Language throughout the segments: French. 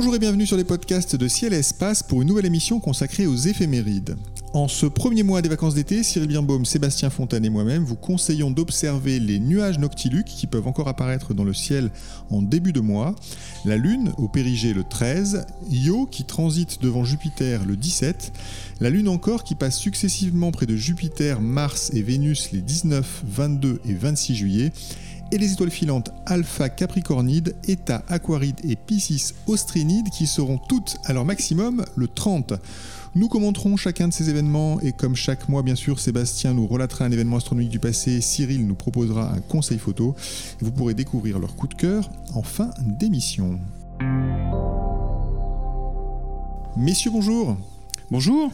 Bonjour et bienvenue sur les podcasts de Ciel et Espace pour une nouvelle émission consacrée aux éphémérides. En ce premier mois des vacances d'été, Cyril Birnbaum, Sébastien Fontaine et moi-même vous conseillons d'observer les nuages noctiluques qui peuvent encore apparaître dans le ciel en début de mois, la Lune au périgée le 13, Io qui transite devant Jupiter le 17, la Lune encore qui passe successivement près de Jupiter, Mars et Vénus les 19, 22 et 26 juillet, et les étoiles filantes Alpha Capricornide, Eta Aquaride et Piscis Austrinide qui seront toutes à leur maximum le 30. Nous commenterons chacun de ces événements et comme chaque mois bien sûr Sébastien nous relatera un événement astronomique du passé, Cyril nous proposera un conseil photo et vous pourrez découvrir leur coup de cœur en fin d'émission. Messieurs bonjour. Bonjour.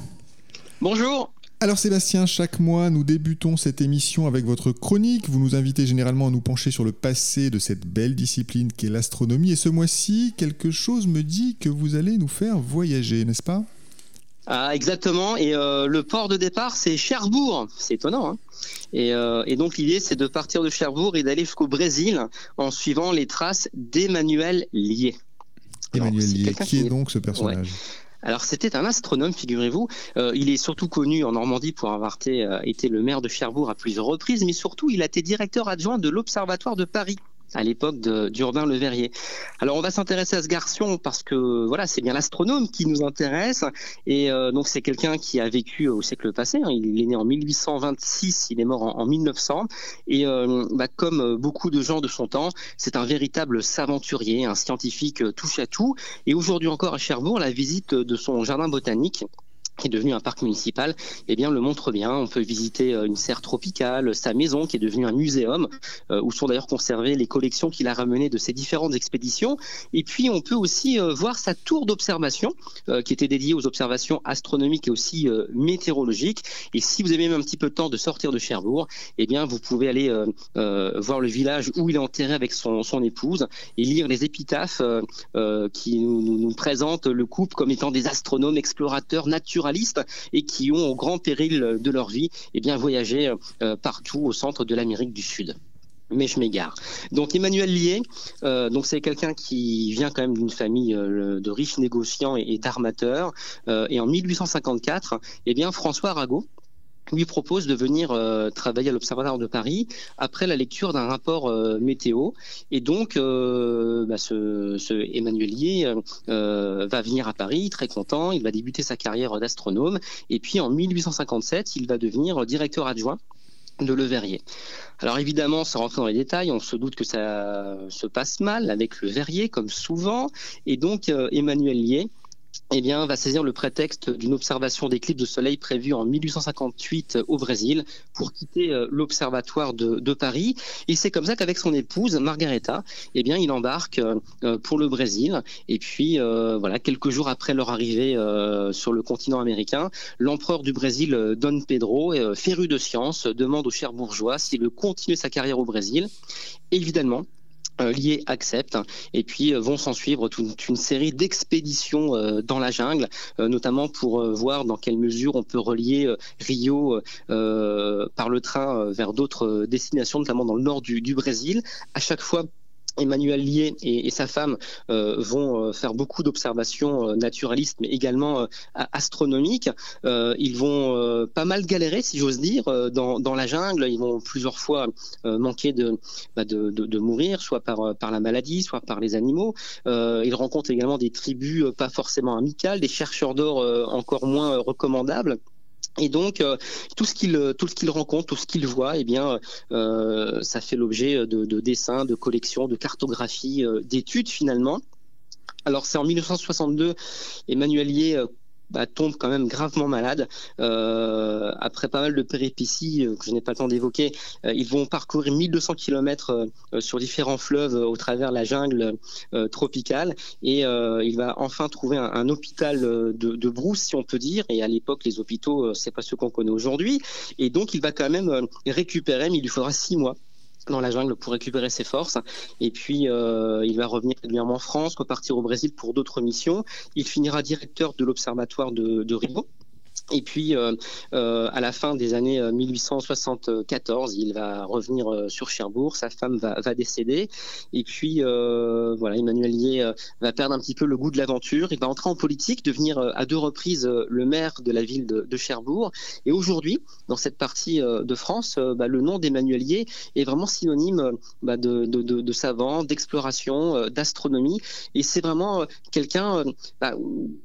Bonjour. Alors Sébastien, chaque mois nous débutons cette émission avec votre chronique. Vous nous invitez généralement à nous pencher sur le passé de cette belle discipline qu'est l'astronomie. Et ce mois-ci, quelque chose me dit que vous allez nous faire voyager, n'est-ce pas? Ah, exactement. Et euh, le port de départ, c'est Cherbourg. C'est étonnant. Hein euh, et, donc l'idée, c'est de partir de Cherbourg et d'aller jusqu'au Brésil en suivant les traces d'Emmanuel Lié. Emmanuel Lié, qui est donc ce personnage? Alors c'était un astronome, figurez-vous. Euh, il est surtout connu en Normandie pour avoir été, euh, été le maire de Cherbourg à plusieurs reprises, mais surtout il a été directeur adjoint de l'Observatoire de Paris à l'époque d'Urbain Le Verrier. Alors on va s'intéresser à ce garçon parce que voilà, c'est bien l'astronome qui nous intéresse et euh, donc c'est quelqu'un qui a vécu au siècle passé. Hein. Il est né en 1826, il est mort en, 1900 et euh, bah, comme beaucoup de gens de son temps, c'est un véritable saventurier, un scientifique touche à tout. Et aujourd'hui encore à Cherbourg, la visite de son jardin botanique qui est devenu un parc municipal, eh bien, le montre bien. On peut visiter euh, une serre tropicale, sa maison qui est devenue un muséum, euh, où sont d'ailleurs conservées les collections qu'il a ramenées de ses différentes expéditions. Et puis, on peut aussi euh, voir sa tour d'observation, qui était dédiée aux observations astronomiques et aussi météorologiques. Et si vous avez même un petit peu de temps de sortir de Cherbourg, eh bien, vous pouvez aller voir le village où il est enterré avec son, épouse et lire les épitaphes qui nous, nous présentent le couple comme étant des astronomes, explorateurs, naturels et qui ont, au grand péril de leur vie, eh bien, voyagé euh, partout au centre de l'Amérique du Sud mais je m'égare. Donc Emmanuel Lié, euh, donc c'est quelqu'un qui vient quand même d'une famille euh, de riches négociants et, d'armateurs. et en 1854, eh bien François Arago, lui propose de venir euh, travailler à l'Observatoire de Paris après la lecture d'un rapport euh, météo. Et donc, euh, bah, ce, Emmanuelier va venir à Paris, très content. Il va débuter sa carrière d'astronome. Et puis, en 1857, il va devenir directeur adjoint de Le Verrier. Alors évidemment, sans rentrer dans les détails, on se doute que ça se passe mal avec Le Verrier, comme souvent. Et donc, Emmanuel Lié eh bien, va saisir le prétexte d'une observation d'éclipse de soleil prévue en 1858 au Brésil pour quitter euh, l'observatoire de, Paris. Et c'est comme ça qu'avec son épouse Margareta, eh bien, il embarque euh, pour le Brésil. Et puis, euh, voilà, quelques jours après leur arrivée sur le continent américain, l'empereur du Brésil, Don Pedro, féru de science, demande au cher bourgeois s'il veut continuer sa carrière au Brésil. Évidemment, liés acceptent et puis euh, vont s'en suivre toute une série d'expéditions euh, dans la jungle, notamment pour voir dans quelle mesure on peut relier Rio par le train vers d'autres destinations, notamment dans le nord du, du Brésil. À chaque fois, Emmanuel Lié et, sa femme euh, vont euh, faire beaucoup d'observations euh, naturalistes, mais également astronomiques. ils vont pas mal galérer, si j'ose dire, dans, la jungle. Ils vont plusieurs fois manquer bah, de, mourir, soit par la maladie, soit par les animaux. ils rencontrent également des tribus pas forcément amicales, des chercheurs d'or encore moins recommandables. Et donc euh, tout ce qu'il euh, tout ce qu'il rencontre, tout ce qu'il voit, eh bien, euh, ça fait l'objet de, de, dessins, de collections, de cartographies, d'études finalement. Alors c'est en 1962, Emmanuel Lié bah, tombe quand même gravement malade. Euh, après pas mal de péripéties euh, que je n'ai pas le temps d'évoquer, euh, ils vont parcourir 1200 km sur différents fleuves au travers la jungle tropicale et il va enfin trouver un, hôpital de, de, brousse, si on peut dire. Et à l'époque, les hôpitaux, c'est pas ce qu'on connaît aujourd'hui. Et donc, il va quand même récupérer, mais il lui faudra six mois dans la jungle pour récupérer ses forces. Et puis, euh, il va revenir régulièrement en France, repartir au Brésil pour d'autres missions. Il finira directeur de l'Observatoire de, de et puis, euh, euh, à la fin des années 1874, euh, il va revenir sur Cherbourg. Sa femme va, décéder. Et puis, voilà, Emmanuel Lié va perdre un petit peu le goût de l'aventure. Il va entrer en politique, devenir à deux reprises le maire de la ville de, Cherbourg. Et aujourd'hui, dans cette partie de France, bah, le nom d'Emmanuel Lié est vraiment synonyme bah, de, savant, d'exploration, d'astronomie. Et c'est vraiment quelqu'un bah,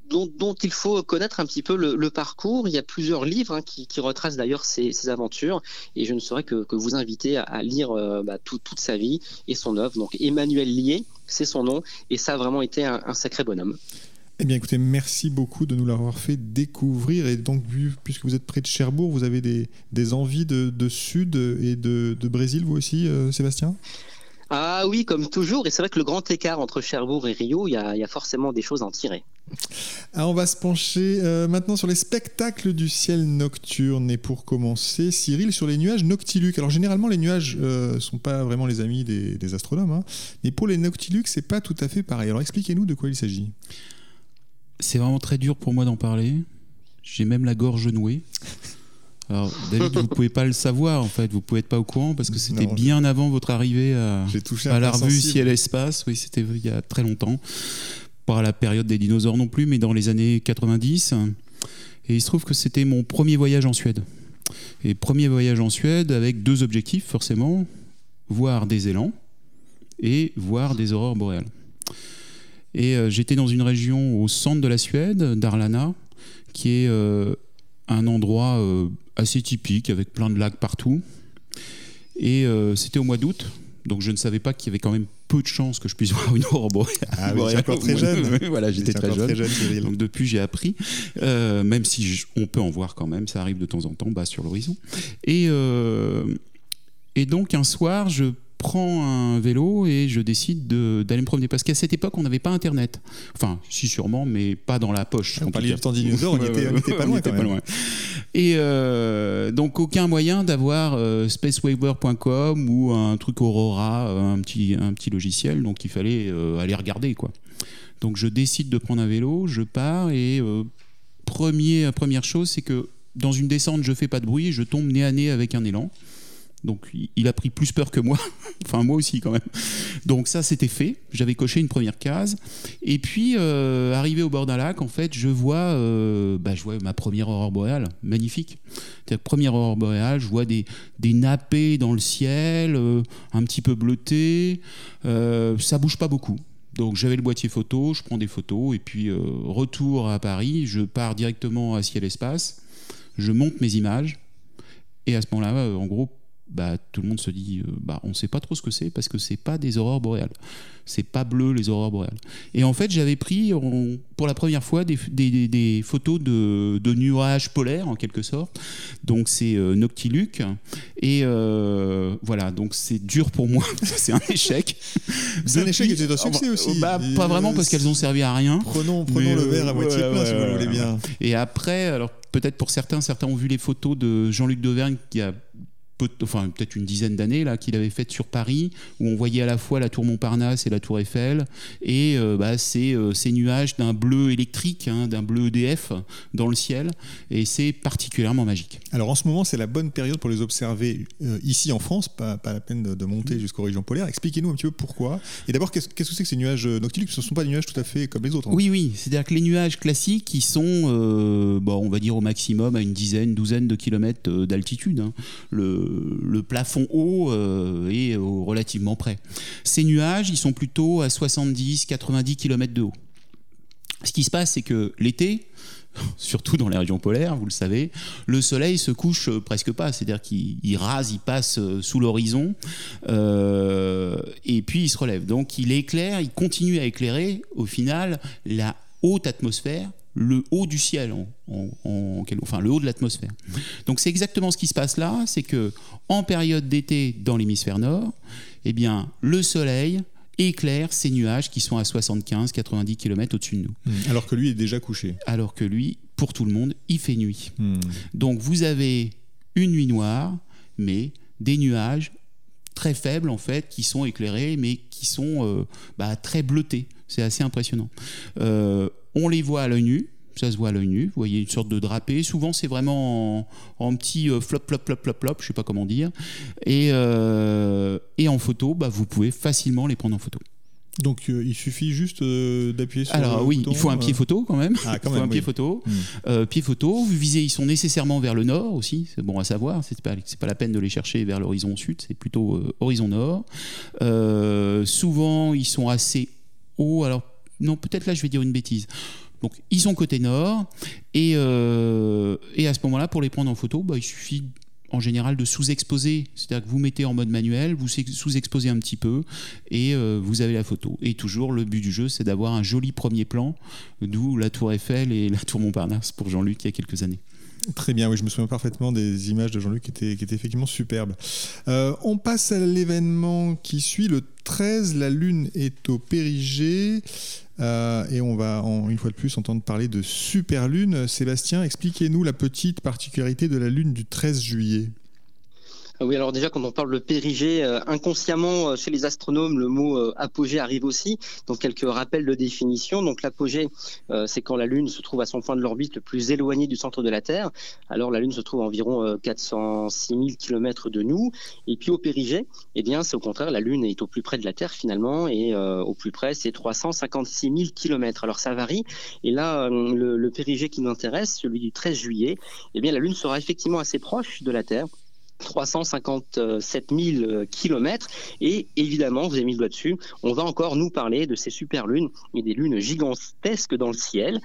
dont, il faut connaître un petit peu le parcours il y a plusieurs livres hein, qui, retracent d'ailleurs ses, aventures et je ne saurais que, vous inviter à, lire euh, bah, toute sa vie et son œuvre. Donc Emmanuel Lié, c'est son nom et ça a vraiment été un, sacré bonhomme. Eh bien, écoutez, merci beaucoup de nous l'avoir fait découvrir. Et donc, puisque vous êtes près de Cherbourg, vous avez des, envies de, Sud et de, Brésil, vous aussi, euh, Sébastien? Ah oui, comme toujours. Et c'est vrai que le grand écart entre Cherbourg et Rio, il y a, forcément des choses à en tirer. Ah, on va se pencher euh, maintenant sur les spectacles du ciel nocturne. Et pour commencer, Cyril, sur les nuages noctiluques. Alors généralement, les nuages ne euh, sont pas vraiment les amis des, astronomes. Hein. mais pour les noctiluques, c'est pas tout à fait pareil. Alors expliquez-nous de quoi il s'agit. C'est vraiment très dur pour moi d'en parler. J'ai même la gorge nouée. Alors, David, vous pouvez pas le savoir en fait, vous pouvez être pas au courant parce que c'était bien avant votre arrivée à, à la revue Ciel Espace. Oui, c'était il y a très longtemps pas à la période des dinosaures non plus, mais dans les années 90. Et il se trouve que c'était mon premier voyage en Suède. Et premier voyage en Suède avec deux objectifs forcément, voir des élans et voir des aurores boréales. Et euh, j'étais dans une région au centre de la Suède, Darlana, qui est euh, un endroit euh, assez typique avec plein de lacs partout. Et c'était au mois d'août, donc je ne savais pas qu'il y avait quand même peu de chances que je puisse voir une aurore boréale. Ah oui, encore très jeune. voilà, j'étais très jeune. Donc depuis, j'ai appris, euh, même si on peut en voir quand même, ça arrive de temps en temps, bas sur l'horizon. Et, euh, et donc un soir, je prends un vélo et je décide d'aller me promener. Parce qu'à cette époque, on n'avait pas Internet. Enfin, si sûrement, mais pas dans la poche. On parlait du temps dinosaure, on n'était pas, loin, quand même. Et euh, donc, aucun moyen d'avoir euh, spacewaver.com ou un truc Aurora, un petit, un petit logiciel. Donc, il fallait euh, aller regarder, quoi. Donc, je décide de prendre un vélo, je pars et premier, première chose, c'est que dans une descente, je fais pas de bruit, je tombe nez à nez avec un élan. Donc il a pris plus peur que moi, enfin moi aussi quand même. Donc ça c'était fait, j'avais coché une première case. Et puis euh, arrivé au bord d'un lac, en fait, je vois, euh, bah, je vois ma première aurore boréale, magnifique. Première aurore boréale, je vois des, des nappés dans le ciel, euh, un petit peu bleuté, ça bouge pas beaucoup. Donc j'avais le boîtier photo, je prends des photos et puis retour à Paris, je pars directement à Ciel Espace, je monte mes images et à ce moment-là, en gros, bah, tout le monde se dit, euh, bah, on ne sait pas trop ce que c'est parce que c'est pas des aurores boréales. C'est pas bleu les aurores boréales. Et en fait, j'avais pris pour la première fois des, des, des photos de, de, nuages polaires en quelque sorte. Donc c'est euh, Noctiluc. Et euh, voilà, donc c'est dur pour moi. c'est un échec. C'est un échec et c'est un succès aussi. Bah, pas vraiment parce qu'elles ont servi à rien. Prenons, prenons le verre à moitié plein si vous voulez bien. Et après, alors peut-être pour certains, certains ont vu les photos de Jean-Luc Dauvergne qui a enfin peut-être une dizaine d'années là qu'il avait fait sur Paris où on voyait à la fois la tour Montparnasse et la tour Eiffel. Et euh, bah, euh, ces nuages d'un bleu électrique hein, d'un bleu EDF dans le ciel. Et c'est particulièrement magique. Alors en ce moment c'est la bonne période pour les observer euh, ici en France pas, pas, la peine de, monter jusqu'aux régions polaires expliquez-nous un petit peu pourquoi. Et d'abord qu'est-ce que c'est que ces nuages noctiluques? Ce ne sont pas des nuages tout à fait comme les autres hein. oui oui. C'est-à-dire que les nuages classiques qui sont bon, on va dire au maximum à une dizaine douzaine de kilomètres d'altitude hein. le le plafond haut euh, est relativement près. Ces nuages, ils sont plutôt à 70-90 km de haut. Ce qui se passe, c'est que l'été, surtout dans les régions polaires, vous le savez, le soleil se couche presque pas, c'est-à-dire qu'il rase, il passe euh, sous l'horizon, euh, et puis il se relève. Donc il éclaire, il continue à éclairer, au final, la haute atmosphère le haut du ciel, enfin le haut de l'atmosphère. Donc c'est exactement ce qui se passe là, c'est que en période d'été dans l'hémisphère nord, eh bien le soleil éclaire ces nuages qui sont à 75-90 km au-dessus de nous. Hmm. Alors que lui est déjà couché. Alors que lui, pour tout le monde, il fait nuit. Hmm. Donc vous avez une nuit noire, mais des nuages très faibles en fait, qui sont éclairés, mais qui sont euh, bah, très bleutés. C'est assez impressionnant. Euh, on les voit à l'œil nu, ça se voit à l'œil nu. Vous voyez une sorte de drapé. Souvent, c'est vraiment en, petit euh, flop, flop, flop, flop, flop, je sais pas comment dire. Et, en photo, bah, vous pouvez facilement les prendre en photo. Donc euh, il suffit juste euh, d'appuyer sur Alors oui, il faut un pied euh. photo quand même. Ah, quand il faut même, un pied photo. Hmm. pied photo, vous visez, ils sont nécessairement vers le nord aussi, c'est bon à savoir, c'est pas, pas la peine de les chercher vers l'horizon sud, c'est plutôt horizon nord. souvent, ils sont assez hauts, alors non, peut-être là je vais dire une bêtise. Donc ils sont côté nord, et, et à ce moment-là, pour les prendre en photo, bah, il suffit en général de sous-exposer, c'est-à-dire que vous mettez en mode manuel, vous sous-exposez un petit peu et euh, vous avez la photo. Et toujours, le but du jeu, c'est d'avoir un joli premier plan, d'où la tour Eiffel et la tour Montparnasse pour Jean-Luc il y a quelques années. Très bien, oui, je me souviens parfaitement des images de Jean-Luc qui étaient, effectivement superbes. Euh, on passe à l'événement qui suit. Le 13, la Lune est au périgée. Euh, et on va une fois de plus entendre parler de super lune. Sébastien, expliquez-nous la petite particularité de la lune du 13 juillet. Ah oui, alors déjà, quand on parle de périgée, euh, inconsciemment, euh, chez les astronomes, le mot euh, apogée arrive aussi. Donc, quelques rappels de définition. Donc, l'apogée, c'est quand la Lune se trouve à son point de l'orbite le plus éloigné du centre de la Terre. Alors, la Lune se trouve à environ 406 000 km de nous. Et puis, au périgée, eh bien, c'est au contraire, la Lune est au plus près de la Terre, finalement. Et au plus près, c'est 356 000 km. Alors, ça varie. Et là, le, le périgée qui nous intéresse, celui du 13 juillet, eh bien, la Lune sera effectivement assez proche de la Terre. 357 000 kilomètres. Et évidemment, vous avez mis le doigt dessus, on va encore nous parler de ces super lunes et des lunes gigantesques dans le ciel.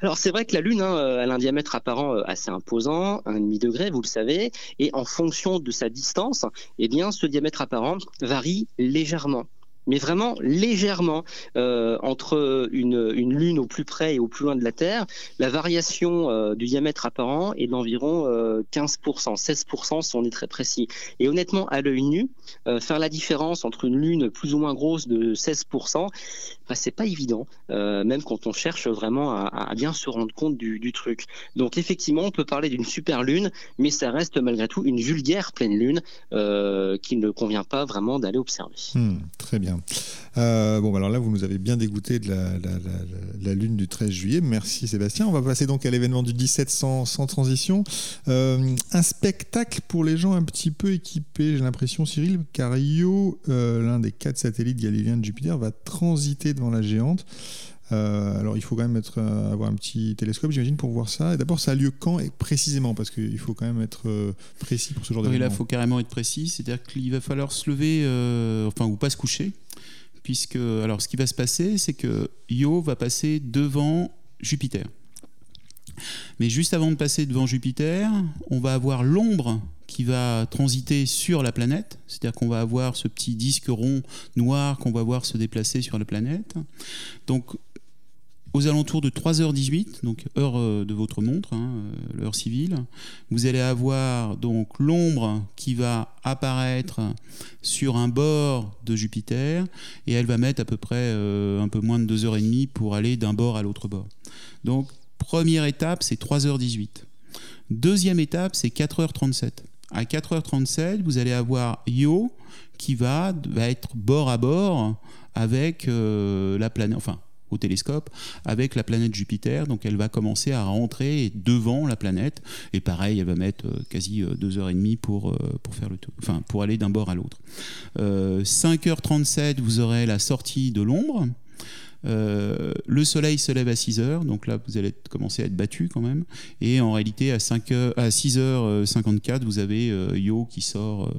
Alors c'est vrai que la Lune, hein, elle a un diamètre apparent assez imposant, un demi degré, vous le savez, et en fonction de sa distance, eh bien ce diamètre apparent varie légèrement mais vraiment légèrement euh, entre une, une, lune au plus près et au plus loin de la Terre. La variation euh, du diamètre apparent est d'environ euh, 15%, 16% si on est très précis. Et honnêtement, à l'œil nu, euh, faire la différence entre une lune plus ou moins grosse de 16%, bah, c'est pas évident, euh, même quand on cherche vraiment à, bien se rendre compte du, truc. Donc effectivement, on peut parler d'une super lune, mais ça reste malgré tout une vulgaire pleine lune euh, qui ne convient pas vraiment d'aller observer. Hmm, très bien. Euh, bon, alors là, vous nous avez bien dégoûté de la, la, la, la, lune du 13 juillet. Merci Sébastien. On va passer donc à l'événement du 17 sans, sans transition. Euh, un spectacle pour les gens un petit peu équipés, j'ai l'impression, Cyril, car Io, euh, l'un des quatre satellites galiléens de Jupiter, va transiter devant la géante. Euh, alors il faut quand même être, euh, avoir un petit télescope, j'imagine, pour voir ça. Et d'abord, ça a lieu quand et précisément? Parce qu'il faut quand même être euh, précis pour ce genre oui, d'événement. là, il faut carrément être précis. C'est-à-dire qu'il va falloir se lever, enfin, ou pas se coucher. Puisque, alors, ce qui va se passer, c'est que Io va passer devant Jupiter. Mais juste avant de passer devant Jupiter, on va avoir l'ombre qui va transiter sur la planète, c'est-à-dire qu'on va avoir ce petit disque rond noir qu'on va voir se déplacer sur la planète. Donc, aux alentours de 3h18, donc heure de votre montre, hein, l'heure civile, vous allez avoir donc l'ombre qui va apparaître sur un bord de Jupiter et elle va mettre à peu près euh, un peu moins de 2h30 pour aller d'un bord à l'autre bord. Donc première étape, c'est 3h18. Deuxième étape, c'est 4h37. À 4h37, vous allez avoir Io qui va, être bord à bord avec euh, la planète, enfin au télescope avec la planète Jupiter. Donc elle va commencer à rentrer devant la planète. Et pareil, elle va mettre euh, quasi euh, deux heures et demie pour, euh, pour, faire le tour, enfin, pour aller d'un bord à l'autre. 5h37, vous aurez la sortie de l'ombre. Euh, le soleil se lève à 6 heures, donc là vous allez commencer à être battu quand même. Et en réalité, à, 5 heures, à 6h54, vous avez euh, Io qui sort.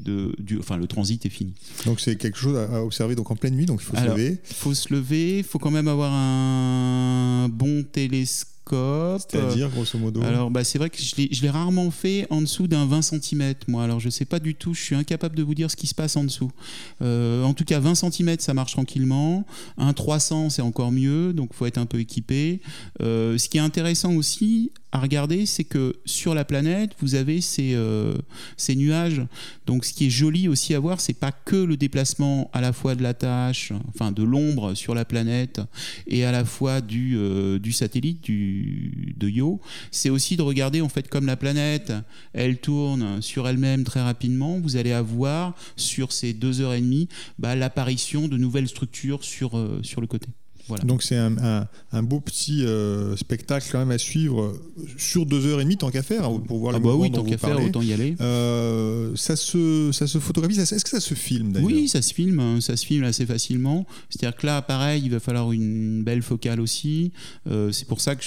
De, du, enfin, le transit est fini. Donc c'est quelque chose à observer donc en pleine nuit, donc il faut Alors, se lever. Il faut se lever, il faut quand même avoir un bon télescope. C'est-à-dire, grosso modo Alors, bah, c'est vrai que je l'ai rarement fait en dessous d'un 20 cm, moi. Alors, je sais pas du tout, je suis incapable de vous dire ce qui se passe en dessous. Euh, en tout cas, 20 cm, ça marche tranquillement. Un 300, c'est encore mieux, donc il faut être un peu équipé. Euh, ce qui est intéressant aussi, à regarder, c'est que sur la planète, vous avez ces, euh, ces nuages. Donc, ce qui est joli aussi à voir, c'est pas que le déplacement à la fois de la tâche, enfin de l'ombre sur la planète, et à la fois du, euh, du satellite, du, de Io. C'est aussi de regarder en fait comme la planète, elle tourne sur elle-même très rapidement. Vous allez avoir sur ces deux heures et demie bah, l'apparition de nouvelles structures sur, euh, sur le côté. Donc c'est un, beau petit euh, spectacle quand même à suivre euh, sur deux heures et demie tant qu'à faire hein, pour voir ah les bah oui tant qu'à faire autant y aller. Euh, ça se ça se photographie est-ce que ça se filme d'ailleurs Oui ça se filme hein, ça se filme assez facilement c'est-à-dire que là pareil il va falloir une belle focale aussi c'est pour ça que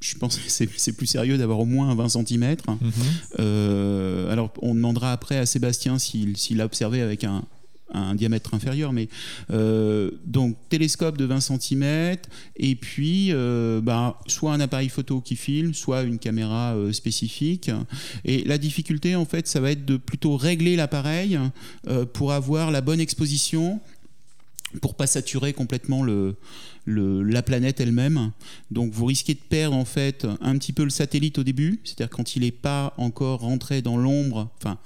je, pense que c'est plus sérieux d'avoir au moins 20 cm. Mhm. alors, on demandera après à Sébastien s'il a observé avec un, un diamètre inférieur, mais euh, donc télescope de 20 cm et puis euh, bah, soit un appareil photo qui filme, soit une caméra euh, spécifique. Et la difficulté en fait, ça va être de plutôt régler l'appareil pour avoir la bonne exposition, pour pas saturer complètement le, la planète elle-même. Donc vous risquez de perdre en fait un petit peu le satellite au début, c'est-à-dire quand il n'est pas encore rentré dans l'ombre, enfin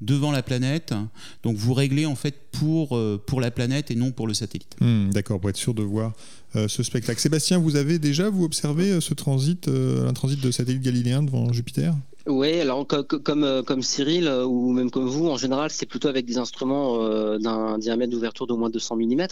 devant la planète. Donc vous réglez en fait pour, euh, pour la planète et non pour le satellite. Hmm, d'accord, pour être sûr de voir euh, ce spectacle. Sébastien, vous avez déjà vous observé euh, ce transit, un transit de satellite galiléen devant Jupiter? Oui, alors comme, euh, comme Cyril euh, ou même comme vous, en général, c'est plutôt avec des instruments euh, d'un diamètre d'ouverture d'au moins 200 mm.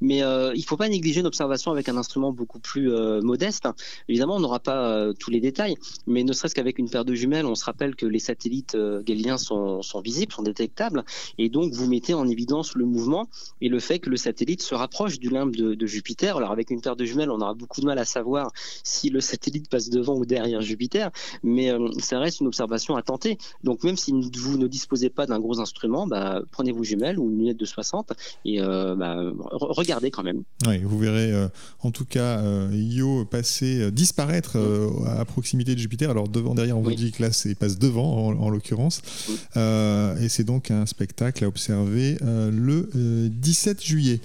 Mais il ne faut pas négliger une observation avec un instrument beaucoup plus modeste. Évidemment, on n'aura pas tous les détails, mais ne serait-ce qu'avec une paire de jumelles, on se rappelle que les satellites galiléens sont, sont, visibles, sont détectables, et donc vous mettez en évidence le mouvement et le fait que le satellite se rapproche du limbe de, de Jupiter. Alors avec une paire de jumelles, on aura beaucoup de mal à savoir si le satellite passe devant ou derrière Jupiter, mais ça reste une observation à tenter. Donc même si vous ne disposez pas d'un gros instrument, bah, prenez vos jumelles ou une lunette de 60 et euh, bah, regardez quand même. Oui, vous verrez euh, en tout cas euh, Io passer, disparaître à proximité de Jupiter. Alors devant, derrière, on vous dit que là, c'est passe devant en, l'occurrence. et c'est donc un spectacle à observer le 17 juillet.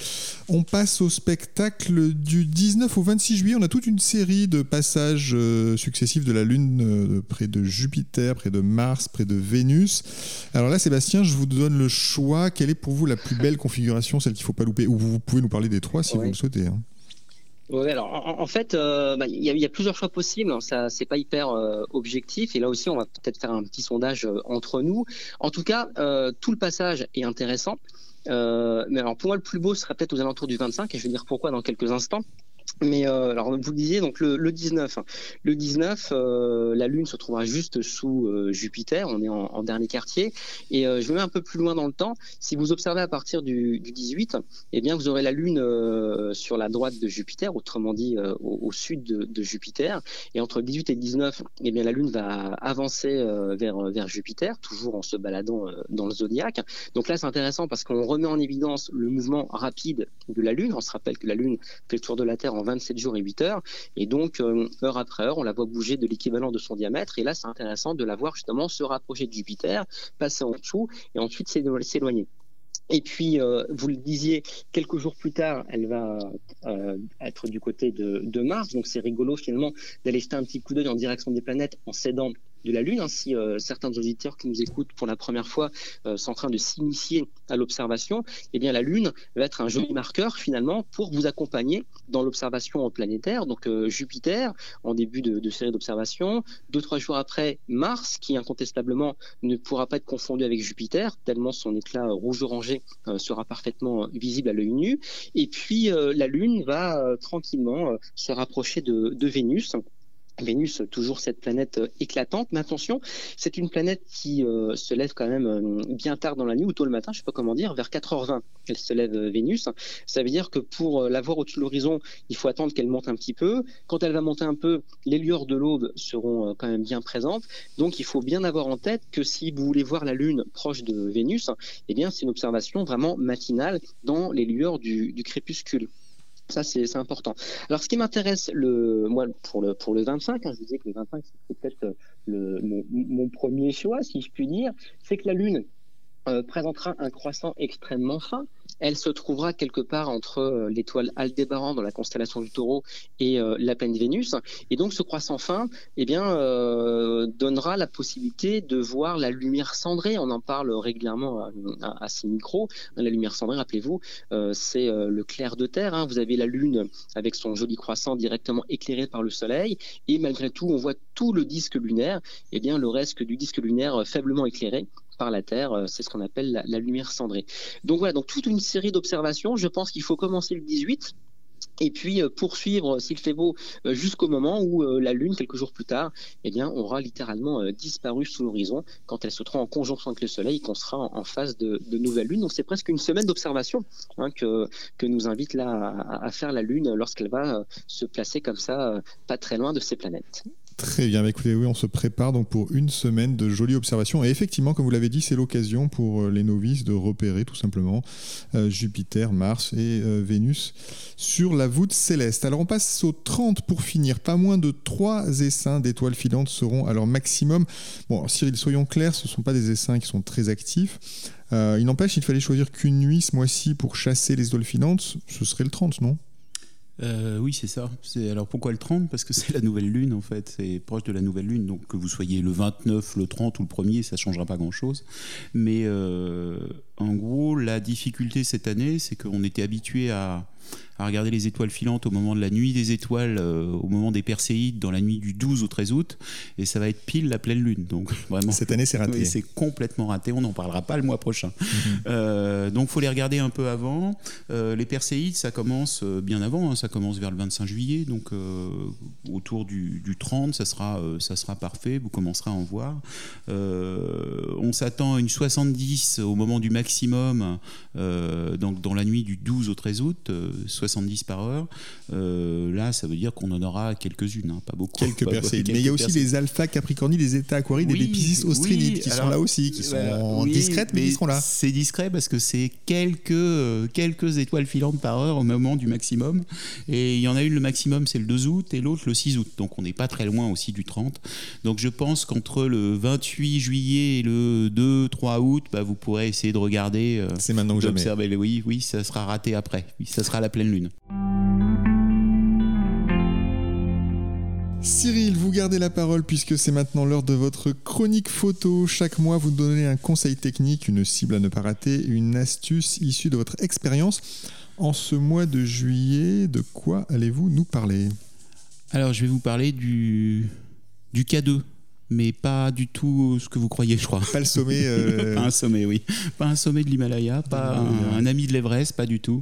On passe au spectacle du 19 au 26 juillet. On a toute une série de passages successifs de la Lune près de Jupiter près de Mars, près de Vénus. Alors là, Sébastien, je vous donne le choix. Quelle est pour vous la plus belle configuration, celle qu'il ne faut pas louper? Ou vous pouvez nous parler des trois si vous le souhaitez. Hein. Oui, alors en, fait, euh, bah, il y, a plusieurs choix possibles. Hein. Ça, c'est pas hyper euh, objectif. Et là aussi, on va peut-être faire un petit sondage euh, entre nous. En tout cas, tout le passage est intéressant. mais alors pour moi, le plus beau serait peut-être aux alentours du 25, et je vais dire pourquoi dans quelques instants. Mais euh, alors vous disiez donc le, le 19, le 19, euh, la Lune se trouvera juste sous euh, Jupiter, on est en, dernier quartier, et je vais un peu plus loin dans le temps. Si vous observez à partir du, du 18, eh bien vous aurez la Lune sur la droite de Jupiter, autrement dit au, sud de, de, Jupiter, et entre le 18 et le 19, eh bien la Lune va avancer vers vers Jupiter, toujours en se baladant dans le zodiaque. Donc là c'est intéressant parce qu'on remet en évidence le mouvement rapide de la Lune. On se rappelle que la Lune fait le tour de la Terre en 27 jours et 8 heures. Et donc, euh, heure après heure, on la voit bouger de l'équivalent de son diamètre. Et là, c'est intéressant de la voir justement se rapprocher de Jupiter, passer en dessous et ensuite s'éloigner. Et puis, euh, vous le disiez, quelques jours plus tard, elle va euh, être du côté de, de Mars. Donc, c'est rigolo finalement d'aller jeter un petit coup d'œil en direction des planètes en s'aidant de la Lune. Hein, euh, certains auditeurs qui nous écoutent pour la première fois euh, sont en train de s'initier à l'observation, eh bien la Lune va être un joli marqueur finalement pour vous accompagner dans l'observation planétaire. Donc euh, Jupiter en début de, série d'observation, deux trois jours après Mars qui incontestablement ne pourra pas être confondu avec Jupiter tellement son éclat rouge-orangé sera parfaitement visible à l'œil nu. Et puis la Lune va tranquillement se rapprocher de Vénus Vénus, toujours cette planète euh, éclatante, mais attention, c'est une planète qui euh, se lève quand même euh, bien tard dans la nuit ou tôt le matin, je sais pas comment dire, vers 4h20, elle se lève Vénus. Ça veut dire que pour la voir au-dessus de l'horizon, il faut attendre qu'elle monte un petit peu. Quand elle va monter un peu, les lueurs de l'aube seront quand même bien présentes. Donc il faut bien avoir en tête que si vous voulez voir la Lune proche de Vénus, eh bien c'est une observation vraiment matinale dans les lueurs du crépuscule. Ça, c'est important. Alors, ce qui m'intéresse, le, moi, pour le, pour le 25, hein, je disais que le 25, c'est peut-être le, mon, premier choix, si je puis dire, c'est que la Lune euh, présentera un croissant extrêmement fin. Elle se trouvera quelque part entre euh, l'étoile Aldébaran dans la constellation du Taureau et euh, la pleine Vénus. Et donc ce croissant fin, eh bien, donnera la possibilité de voir la lumière cendrée. On en parle régulièrement à, ces micros. La lumière cendrée, rappelez-vous, c'est le clair de terre. Hein. Vous avez la Lune avec son joli croissant directement éclairé par le Soleil, et malgré tout, on voit tout le disque lunaire. Eh bien, le reste du disque lunaire faiblement éclairé par la Terre. Euh, c'est ce qu'on appelle la, lumière cendrée. Donc voilà, donc toute une série d'observations. Je pense qu'il faut commencer le 18 et puis euh, poursuivre, s'il fait beau, euh, jusqu'au moment où la Lune, quelques jours plus tard, eh bien, aura littéralement disparu sous l'horizon quand elle se trouve en conjonction avec le Soleil, qu'on sera en, phase de, nouvelle Lune. Donc c'est presque une semaine d'observation hein, que, nous invite là à, à faire la Lune lorsqu'elle va se placer comme ça, pas très loin de ces planètes. Très bien, bah, écoutez, oui, on se prépare donc pour une semaine de jolies observations. Et effectivement, comme vous l'avez dit, c'est l'occasion pour euh, les novices de repérer tout simplement euh, Jupiter, Mars et euh, Vénus sur la voûte céleste. Alors on passe au 30 pour finir. Pas moins de 3 essaims d'étoiles filantes seront à leur maximum. Bon, Cyril, soyons clairs, ce ne sont pas des essaims qui sont très actifs. il n'empêche, il fallait choisir qu'une nuit ce mois-ci pour chasser les étoiles filantes. Ce serait le 30, non? Euh, oui, c'est ça. Alors pourquoi le 30 Parce que c'est la nouvelle lune en fait, c'est proche de la nouvelle lune. Donc que vous soyez le 29, le 30 ou le 1er, ça ne changera pas grand-chose. Mais euh, en gros, la difficulté cette année, c'est qu'on était habitué à, à regarder les étoiles filantes au moment de la nuit des étoiles, euh, au moment des Perséides, dans la nuit du 12 au 13 août, et ça va être pile la pleine lune. Donc vraiment, cette année c'est raté. c'est complètement raté. On n'en parlera pas le mois prochain. Donc, mhm. Euh, donc faut les regarder un peu avant. Euh, les Perséides, ça commence bien avant. Hein. ça commence vers le 25 juillet, donc autour du, 30, ça sera ça sera parfait. Vous commencerez à en voir. on s'attend à une 70 au moment du maximum, donc dans la nuit du 12 au 13 août. 70 par heure. Euh, là, ça veut dire qu'on en aura quelques-unes, hein, pas beaucoup. Quelques. Mais il y a aussi les alpha capricorni, les états aquarides et les piscis austrinides qui sont là aussi, qui sont discrètes, mais, qui seront là. C'est discret parce que c'est quelques, euh, quelques étoiles filantes par heure au moment du maximum. Et il y en a une, le maximum, c'est le 2 août, et l'autre, le 6 août. Donc on n'est pas très loin aussi du 30. Donc je pense qu'entre le 28 juillet et le 2-3 août, bah, vous pourrez essayer de regarder. Euh, c'est maintenant jamais. Oui, oui, ça sera raté après. Oui, ça sera la pleine lune. Cyril, vous gardez la parole puisque c'est maintenant l'heure de votre chronique photo. Chaque mois, vous donnez un conseil technique, une cible à ne pas rater, une astuce issue de votre expérience. En ce mois de juillet, de quoi allez-vous nous parler? Alors, je vais vous parler du, du K2 mais pas du tout ce que vous croyez, je crois. Pas le sommet. Euh, pas un sommet, oui. Pas un sommet de l'Himalaya, pas un, ami de l'Everest, pas du tout.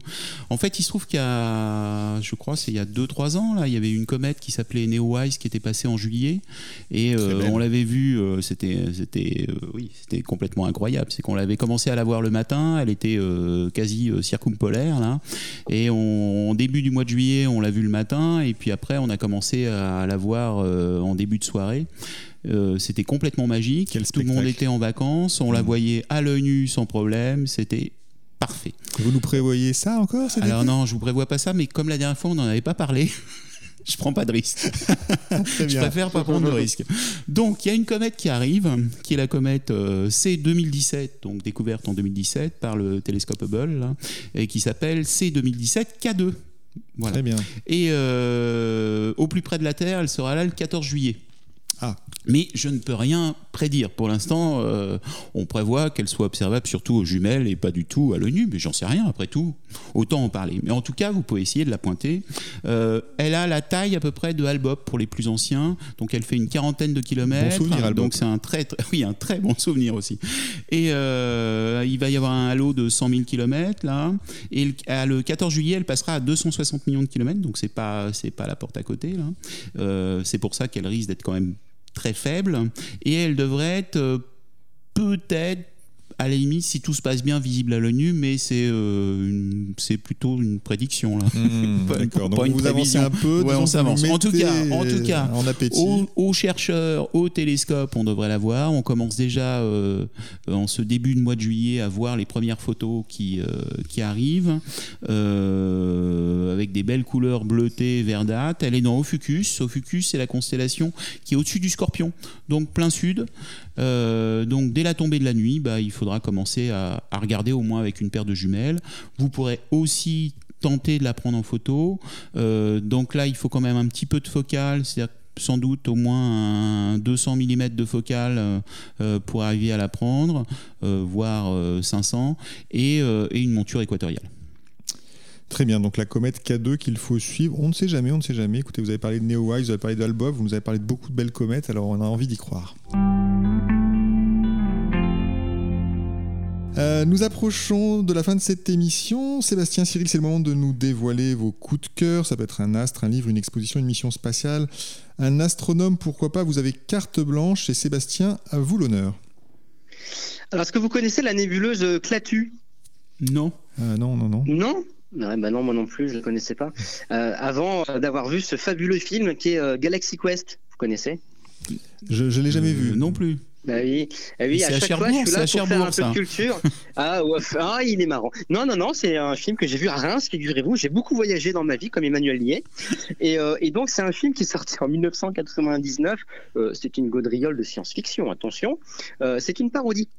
En fait, il se trouve qu'il y a, je crois, c'est il y a 2-3 ans, là, il y avait une comète qui s'appelait Neowise qui était passée en juillet. Et euh, on l'avait vue, euh, c'était, c'était, oui, c'était complètement incroyable. C'est qu'on l'avait commencé à la voir le matin, elle était quasi circumpolaire, là. Et on, début du mois de juillet, on l'a vue le matin, et puis après, on a commencé à la voir en début de soirée. Euh, c'était complètement magique. Tout le monde était en vacances, on la mmh. voyait à l'œil nu sans problème, c'était parfait. Vous nous prévoyez ça encore Alors non, je vous prévois pas ça, mais comme la dernière fois on n'en avait pas parlé, je prends pas de risque. je préfère pas prendre de risque. Donc il y a une comète qui arrive, qui est la comète euh, C2017, donc découverte en 2017 par le télescope Hubble, et qui s'appelle C2017 K2. Très bien. Et euh, au plus près de la Terre, elle sera là le 14 juillet. Ah. Mais je ne peux rien prédire. Pour l'instant, euh, on prévoit qu'elle soit observable surtout aux jumelles et pas du tout à l'œil nu, mais j'en sais rien après tout. Autant en parler. Mais en tout cas, vous pouvez essayer de la pointer. Euh, elle a la taille à peu près de Albop pour les plus anciens, donc elle fait une quarantaine de kilomètres. Bon souvenir, donc c'est un très, oui, un très bon souvenir aussi. Et euh, il va y avoir un halo de 100 000 kilomètres là. Et le, le, 14 juillet, elle passera à 260 millions de kilomètres, donc c'est pas, c'est pas la porte à côté là. c'est pour ça qu'elle risque d'être quand même très faible et elle devrait être euh, peut-être à la limite, si tout se passe bien, visible à l'œil nu, mais c'est euh, c'est plutôt une prédiction là. Hmm, Pas- D'accord, pas donc une vous avancez un peu. Ouais, on s'avance. En tout cas, en tout cas, en appétit. Aux, aux chercheurs, aux télescopes, on devrait la voir. On commence déjà euh, en ce début de mois de juillet à voir les premières photos qui, euh, qui arrivent, euh, avec des belles couleurs bleutées, verdâtres. Elle est dans Ophiuchus. Ophiuchus, c'est la constellation qui est au-dessus du Scorpion, donc plein sud. Euh, donc dès la tombée de la nuit, bah, il faudra commencer à, regarder au moins avec une paire de jumelles. Vous pourrez aussi tenter de la prendre en photo. Euh, donc là, il faut quand même un petit peu de focale, c'est-à-dire sans doute au moins un 200 mm de focale euh, pour arriver à la prendre, voire euh, 500, et, et une monture équatoriale. Très bien, donc la comète K2 qu'il faut suivre. On ne sait jamais, on ne sait jamais. Écoutez, vous avez parlé de Neowise, vous avez parlé d'Albov, vous nous avez parlé de beaucoup de belles comètes, alors on a envie d'y croire. Euh, nous approchons de la fin de cette émission. Sébastien Cyril, c'est le moment de nous dévoiler vos coups de cœur. Ça peut être un astre, un livre, une exposition, une mission spatiale, un astronome, pourquoi pas? Vous avez carte blanche et Sébastien, à vous l'honneur. Alors, est-ce que vous connaissez la nébuleuse euh, Clatu? Non Ah non, non, non. Non? Ouais, bah non, moi non plus, je ne le connaissais pas. Euh, avant euh, d'avoir vu ce fabuleux film qui est euh, Galaxy Quest, vous connaissez? Je ne l'ai jamais Euh, vu. Non plus. Bah oui, Ah oui à à chaque fois, Cherbourg, je suis là à pour faire un Cherbourg, peu de ça. culture. ah, ouais, ah, il est marrant. Non, non, non, c'est un film que j'ai vu à Reims, figurez-vous. J'ai beaucoup voyagé dans ma vie, comme Emmanuel Lié. Et, euh, et donc, c'est un film qui est sorti en 1999. Euh, c'est une gaudriole de science-fiction, attention. Euh, c'est une parodie.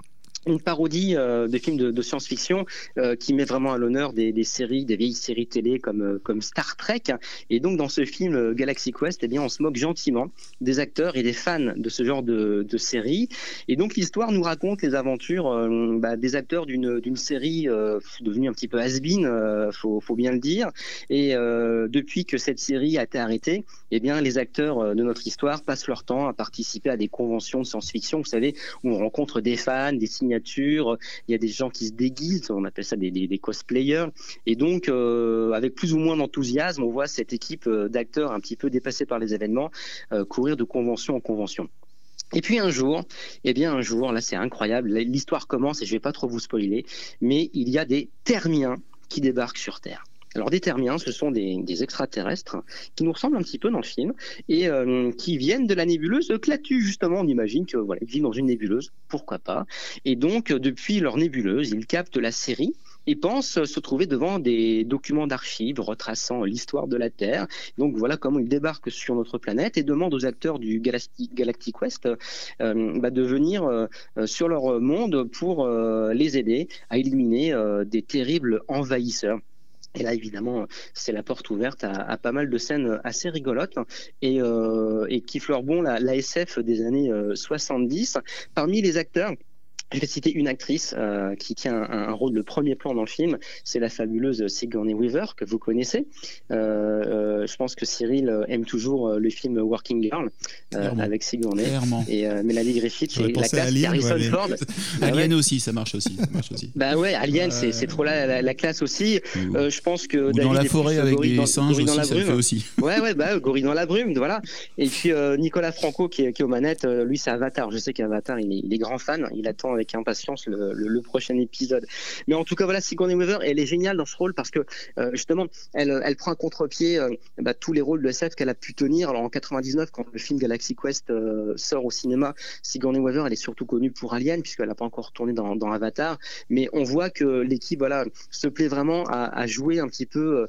Une parodie euh, de films de, science-fiction euh, qui met vraiment à l'honneur des, des séries, des vieilles séries télé comme, euh, comme Star Trek. Et donc, dans ce film euh, Galaxy Quest, eh bien, on se moque gentiment des acteurs et des fans de ce genre de, de série. Et donc l'histoire nous raconte les aventures bah, des acteurs d'une série devenue un petit peu has-been, faut, bien le dire. Et depuis que cette série a été arrêtée, eh bien les acteurs de notre histoire passent leur temps à participer à des conventions de science-fiction, vous savez, où on rencontre des fans, des signatures, il y a des gens qui se déguisent, on appelle ça des, cosplayers. Et donc euh, avec plus ou moins d'enthousiasme, on voit cette équipe euh, d'acteurs un petit peu dépassée par les événements euh, courir de convention en convention. Et puis un jour, eh bien un jour, là c'est incroyable, l'histoire commence et je vais pas trop vous spoiler, mais il y a des Termiens qui débarquent sur Terre. Alors des Termiens, ce sont des, extraterrestres qui nous ressemblent un petit peu dans le film et euh, qui viennent de la nébuleuse Clatu justement. On imagine que voilà, ils vivent dans une nébuleuse, pourquoi pas. Et donc depuis leur nébuleuse, ils captent la série et pensent se trouver devant des documents d'archives retraçant l'histoire de la Terre. Donc voilà comment ils débarquent sur notre planète et demandent aux acteurs du Galactic, Galactic Quest euh, bah, de venir euh, sur leur monde pour les aider à éliminer des terribles envahisseurs. Et là, évidemment, c'est la porte ouverte à, pas mal de scènes assez rigolotes et, euh, qui fleurent bon la, SF des années euh, 70. Parmi les acteurs, je vais citer une actrice euh, qui tient un, un, rôle de premier plan dans le film, c'est la fabuleuse Sigourney Weaver que vous connaissez. Euh, je pense que Cyril aime toujours le film Working Girl euh, avec Sigourney Clairement. et euh, Melanie Griffith et la classe Alien, Harrison ouais, mais- Ford. Ah Alien ouais. aussi, ça marche aussi. Ça marche aussi. Bah ouais, Alien, c'est- Euh, trop la, la, la classe aussi. Euh, je pense que Ou David dans la forêt avec des dans- singes aussi, dans la ça le brume. fait aussi. Ouais, ouais, bah, Gorille dans la brume, voilà. Et puis euh, Nicolas Franco qui est, qui est aux manettes, euh, lui c'est Avatar. Je sais qu'Avatar, il il est grand fan. Il attend avec impatience le, prochain épisode. Mais en tout cas, voilà, Sigourney Weaver, elle est géniale dans ce rôle parce que euh, justement, elle, elle prend à contre-pied euh, bah, tous les rôles de SF qu'elle a pu tenir. Alors en 99, quand le film Galaxy Quest euh, sort au cinéma, Sigourney Weaver, elle est surtout connue pour Alien puisqu'elle n'a pas encore tourné dans, Avatar. Mais on voit que l'équipe, voilà, se plaît vraiment à, jouer un petit peu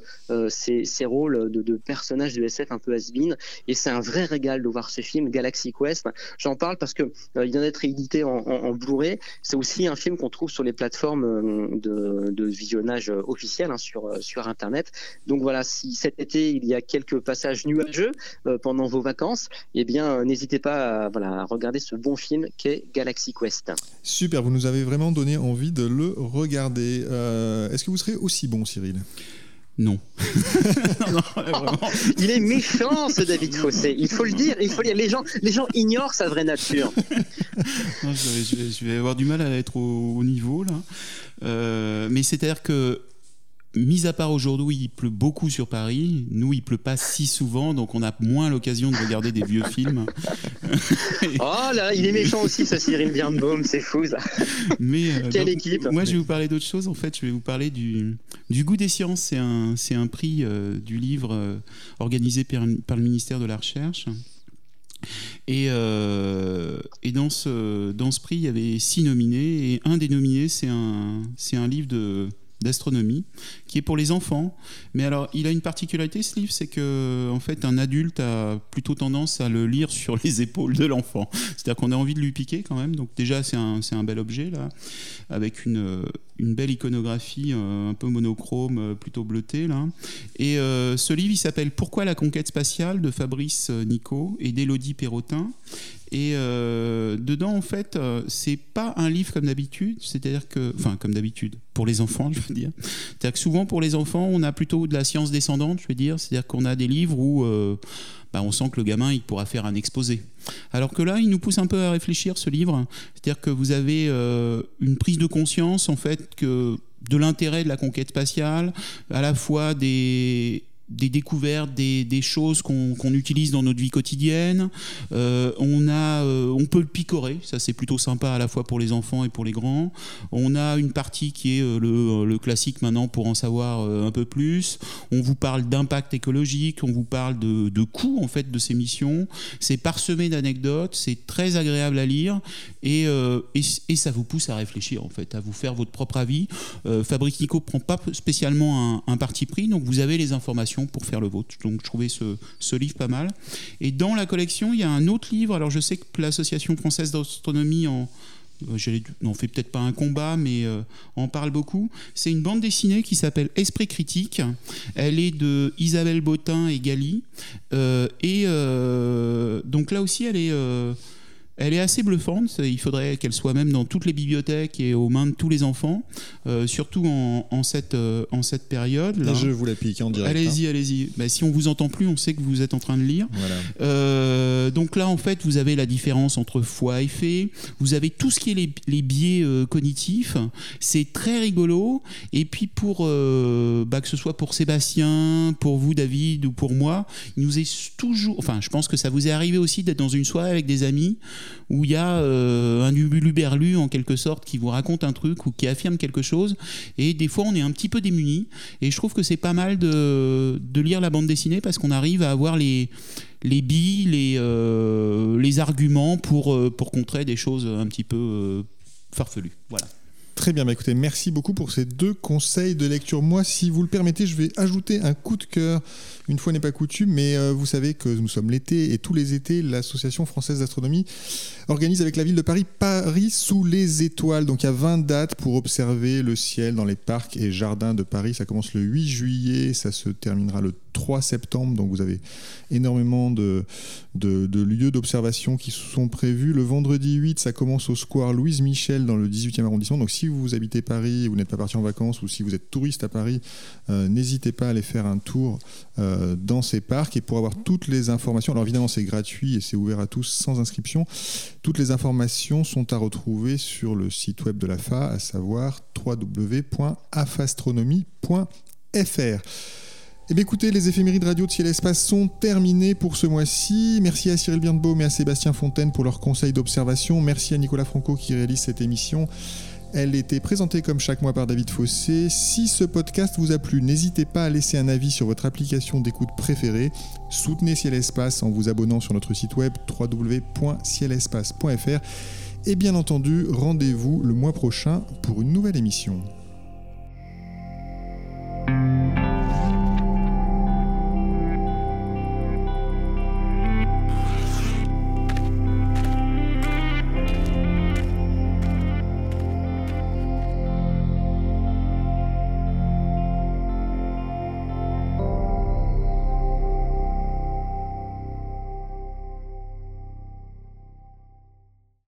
ces, ces rôles de, personnages de SF un peu has-been. Et c'est un vrai régal de voir ce film Galaxy Quest. J'en parle parce que il vient d'être édité en, en, en Blu-ray. C'est aussi un film qu'on trouve sur les plateformes euh, de, visionnage euh, officiel hein, sur, euh, sur Internet. Donc voilà, si cet été il y a quelques passages nuageux pendant vos vacances, eh bien n'hésitez pas à, regarder ce bon film qu'est Galaxy Quest. Super, vous nous avez vraiment donné envie de le regarder. Est-ce que vous serez aussi bon, Cyril? Non. non, non, vraiment. Il est méchant ce David Fossé, il faut le dire, il faut le dire. Les gens, les gens ignorent sa vraie nature. Non, je, vais, je vais- je vais avoir du mal à être au, au niveau là. Euh, mais c'est-à-dire que mis à part aujourd'hui, il pleut beaucoup sur Paris. Nous, il pleut pas si souvent, donc on a moins l'occasion de regarder des vieux films. oh là, il est méchant aussi, ce Cyril Birnbaum, c'est fou ça. Mais euh, Quelle équipe Moi, je vais vous parler d'autre chose. En fait, je vais vous parler du, du goût des sciences. C'est un, c'est un prix euh, du livre euh, organisé par, par, le ministère de la Recherche. Et, et dans, ce, dans ce prix, il y avait six nominés. Et un des nominés, c'est un, c'est un livre de d'astronomie, qui est pour les enfants. Mais alors, il a une particularité, ce livre, c'est que, en fait, un adulte a plutôt tendance à le lire sur les épaules de l'enfant. C'est-à-dire qu'on a envie de lui piquer quand même. Donc, déjà, c'est un, un, bel objet, là, avec une, une belle iconographie euh, un peu monochrome, euh, plutôt bleutée, là. Et euh, ce livre, il s'appelle Pourquoi la conquête spatiale de Fabrice Nico et d'Élodie Perrotin. Et euh, dedans, en fait, euh, c'est pas un livre comme d'habitude, c'est-à-dire que, enfin, comme d'habitude, pour les enfants, je veux dire. C'est-à-dire que souvent, pour les enfants, on a plutôt de la science descendante, je veux dire. C'est-à-dire qu'on a des livres où euh, bah, on sent que le gamin, il pourra faire un exposé. Alors que là, il nous pousse un peu à réfléchir, ce livre. C'est-à-dire que vous avez une prise de conscience, en fait, que de l'intérêt de la conquête spatiale, à la fois des des découvertes, des, choses qu'on utilise dans notre vie quotidienne. Euh, on, a, euh, on peut le picorer, ça c'est plutôt sympa à la fois pour les enfants et pour les grands. On a une partie qui est euh, le, classique maintenant pour en savoir un peu plus. On vous parle d'impact écologique, on vous parle de, coûts en fait de ces missions. C'est parsemé d'anecdotes, c'est très agréable à lire et, et, ça vous pousse à réfléchir en fait, à vous faire votre propre avis. Fabrice Nico prend pas spécialement un parti pris, donc vous avez les informations pour faire le vôtre. Donc je trouvais ce, ce, livre pas mal. Et dans la collection, il y a un autre livre. Alors je sais que l'Association française d'astronomie en euh, n'en fait peut-être pas un combat, mais euh, en parle beaucoup. C'est une bande dessinée qui s'appelle Esprit critique. Elle est de Isabelle Botin et Gali. Euh, et donc là aussi, elle est elle est assez bluffante. Il faudrait qu'elle soit même dans toutes les bibliothèques et aux mains de tous les enfants, euh, surtout en, cette, euh, en cette période. Là. je vous la pique en direct. Allez-y, hein. allez-y. Bah, si on vous entend plus, on sait que vous êtes en train de lire. Euh, donc là, en fait, vous avez la différence entre foi et fait. Vous avez tout ce qui est les, les biais cognitifs. C'est très rigolo. Et puis pour bah, que ce soit pour Sébastien, pour vous, David, ou pour moi, il nous est toujours. Enfin, je pense que ça vous est arrivé aussi d'être dans une soirée avec des amis où il y a euh, un luberlu en quelque sorte qui vous raconte un truc ou qui affirme quelque chose. Et des fois, on est un petit peu démuni. Et je trouve que c'est pas mal de, lire la bande dessinée parce qu'on arrive à avoir les, les billes, les, euh, les arguments pour, euh, pour contrer des choses un petit peu farfelues. Voilà. Très bien, bah écoutez, merci beaucoup pour ces deux conseils de lecture. Moi, si vous le permettez, je vais ajouter un coup de cœur une fois n'est pas coutume, mais euh, vous savez que nous sommes l'été et tous les étés, l'Association française d'astronomie organise avec la ville de Paris Paris sous les étoiles. Donc il y a 20 dates pour observer le ciel dans les parcs et jardins de Paris. Ça commence le 8 juillet, ça se terminera le 3 septembre. Donc vous avez énormément de, lieux d'observation qui sont prévus. Le vendredi 8, ça commence au square Louise Michel dans le 18e arrondissement. Donc si vous habitez Paris vous n'êtes pas parti en vacances ou si vous êtes touriste à Paris, euh, n'hésitez pas à aller faire un tour. Euh, euh, dans ces parcs et pour avoir toutes les informations, alors évidemment c'est gratuit et c'est ouvert à tous sans inscription, toutes les informations sont à retrouver sur le site web de la FA, à savoir www.afastronomie.fr. Eh bien écoutez, les éphémérides radio de Ciel Espace sont terminées pour ce mois-ci. Merci à Cyril Birnbaum et à Sébastien Fontaine pour leurs conseils d'observation. Merci à Nicolas Franco qui réalise cette émission. Elle était présentée comme chaque mois par David Fossé. Si ce podcast vous a plu, n'hésitez pas à laisser un avis sur votre application d'écoute préférée. Soutenez Ciel Espace en vous abonnant sur notre site web www.cielespace.fr. Et bien entendu, rendez-vous le mois prochain pour une nouvelle émission.